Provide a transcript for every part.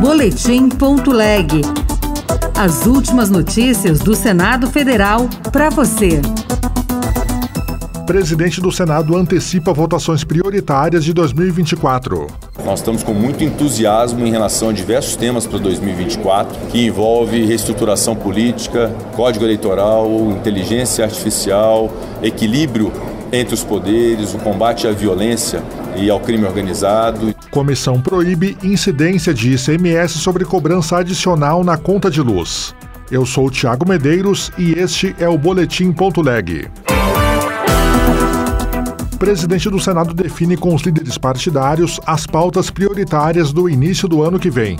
Boletim.leg. As últimas notícias do Senado Federal para você. Presidente do Senado antecipa votações prioritárias de 2024. Nós estamos com muito entusiasmo em relação a diversos temas para 2024, que envolve reestruturação política, código eleitoral, inteligência artificial, equilíbrio entre os poderes, o combate à violência e ao crime organizado. Comissão proíbe incidência de ICMS sobre cobrança adicional na conta de luz. Eu sou o Tiago Medeiros e este é o Boletim Ponto Leg. Presidente do Senado define com os líderes partidários as pautas prioritárias do início do ano que vem.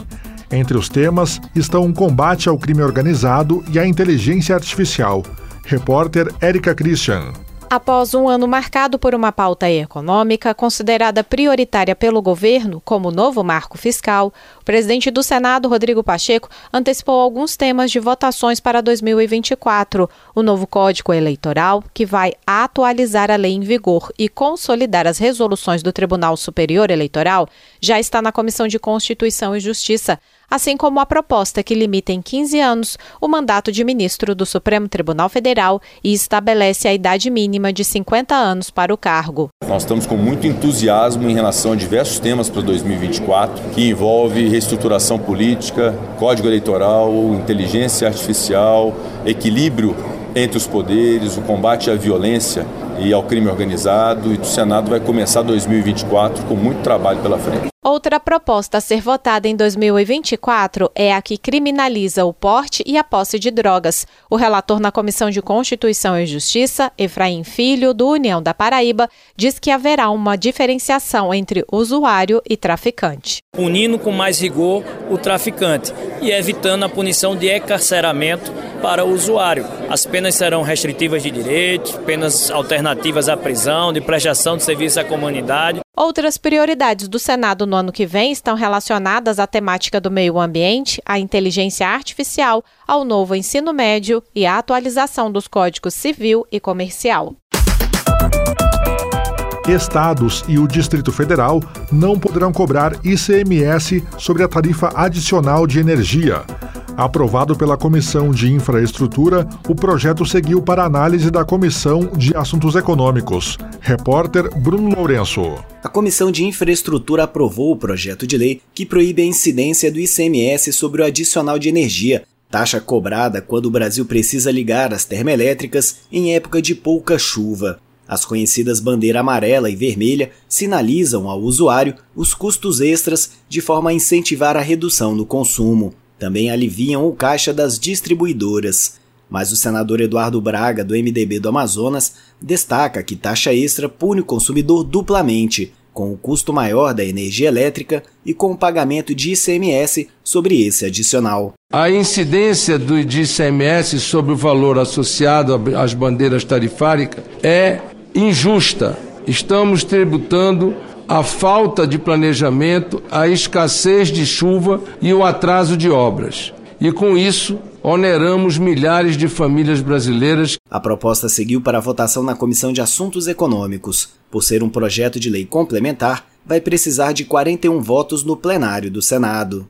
Entre os temas estão o combate ao crime organizado e a inteligência artificial. Repórter Érica Christian. Após um ano marcado por uma pauta econômica considerada prioritária pelo governo, como o novo marco fiscal, o presidente do Senado, Rodrigo Pacheco, antecipou alguns temas de votações para 2024. O novo Código Eleitoral, que vai atualizar a lei em vigor e consolidar as resoluções do Tribunal Superior Eleitoral, já está na Comissão de Constituição e Justiça assim como a proposta que limita em 15 anos o mandato de ministro do Supremo Tribunal Federal e estabelece a idade mínima de 50 anos para o cargo. Nós estamos com muito entusiasmo em relação a diversos temas para 2024, que envolve reestruturação política, código eleitoral, inteligência artificial, equilíbrio entre os poderes, o combate à violência e ao crime organizado. E o Senado vai começar 2024 com muito trabalho pela frente. Outra proposta a ser votada em 2024 é a que criminaliza o porte e a posse de drogas. O relator na Comissão de Constituição e Justiça, Efraim Filho, do União da Paraíba, diz que haverá uma diferenciação entre usuário e traficante. Punindo com mais rigor o traficante e evitando a punição de encarceramento para o usuário. As penas serão restritivas de direitos, penas alternativas à prisão, de prestação de serviço à comunidade. Outras prioridades do Senado no ano que vem estão relacionadas à temática do meio ambiente, à inteligência artificial, ao novo ensino médio e à atualização dos códigos civil e comercial. Estados e o Distrito Federal não poderão cobrar ICMS sobre a tarifa adicional de energia. Aprovado pela Comissão de Infraestrutura, o projeto seguiu para análise da Comissão de Assuntos Econômicos. Repórter Bruno Lourenço. A Comissão de Infraestrutura aprovou o projeto de lei que proíbe a incidência do ICMS sobre o adicional de energia, taxa cobrada quando o Brasil precisa ligar as termoelétricas em época de pouca chuva. As conhecidas bandeira amarela e vermelha sinalizam ao usuário os custos extras de forma a incentivar a redução no consumo também aliviam o caixa das distribuidoras. Mas o senador Eduardo Braga, do MDB do Amazonas, destaca que taxa extra pune o consumidor duplamente, com o custo maior da energia elétrica e com o pagamento de ICMS sobre esse adicional. A incidência do ICMS sobre o valor associado às bandeiras tarifárias é injusta. Estamos tributando a falta de planejamento, a escassez de chuva e o atraso de obras. E com isso, oneramos milhares de famílias brasileiras. A proposta seguiu para a votação na Comissão de Assuntos Econômicos. Por ser um projeto de lei complementar, vai precisar de 41 votos no plenário do Senado.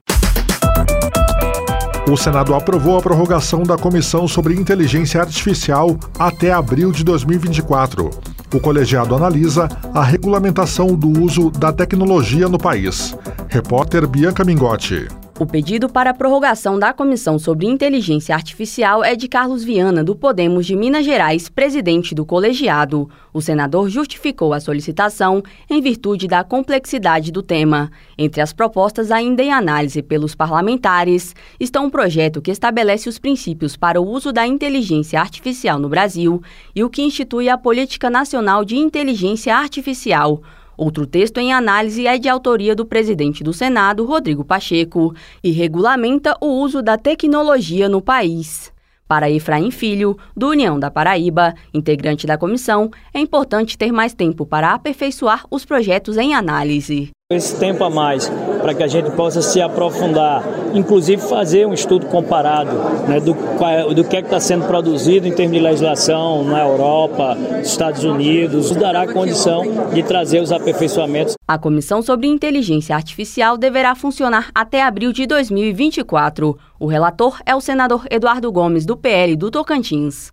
O Senado aprovou a prorrogação da Comissão sobre Inteligência Artificial até abril de 2024. O colegiado analisa a regulamentação do uso da tecnologia no país. Repórter Bianca Mingotti. O pedido para a prorrogação da Comissão sobre Inteligência Artificial é de Carlos Viana, do Podemos de Minas Gerais, presidente do colegiado. O senador justificou a solicitação em virtude da complexidade do tema. Entre as propostas ainda em análise pelos parlamentares está um projeto que estabelece os princípios para o uso da inteligência artificial no Brasil e o que institui a Política Nacional de Inteligência Artificial. Outro texto em análise é de autoria do presidente do Senado, Rodrigo Pacheco, e regulamenta o uso da tecnologia no país. Para Efraim Filho, do União da Paraíba, integrante da comissão, é importante ter mais tempo para aperfeiçoar os projetos em análise. Esse tempo a mais para que a gente possa se aprofundar, inclusive fazer um estudo comparado né, do, do que é está sendo produzido em termos de legislação na Europa, Estados Unidos, dará condição de trazer os aperfeiçoamentos. A Comissão sobre Inteligência Artificial deverá funcionar até abril de 2024. O relator é o senador Eduardo Gomes, do PL do Tocantins.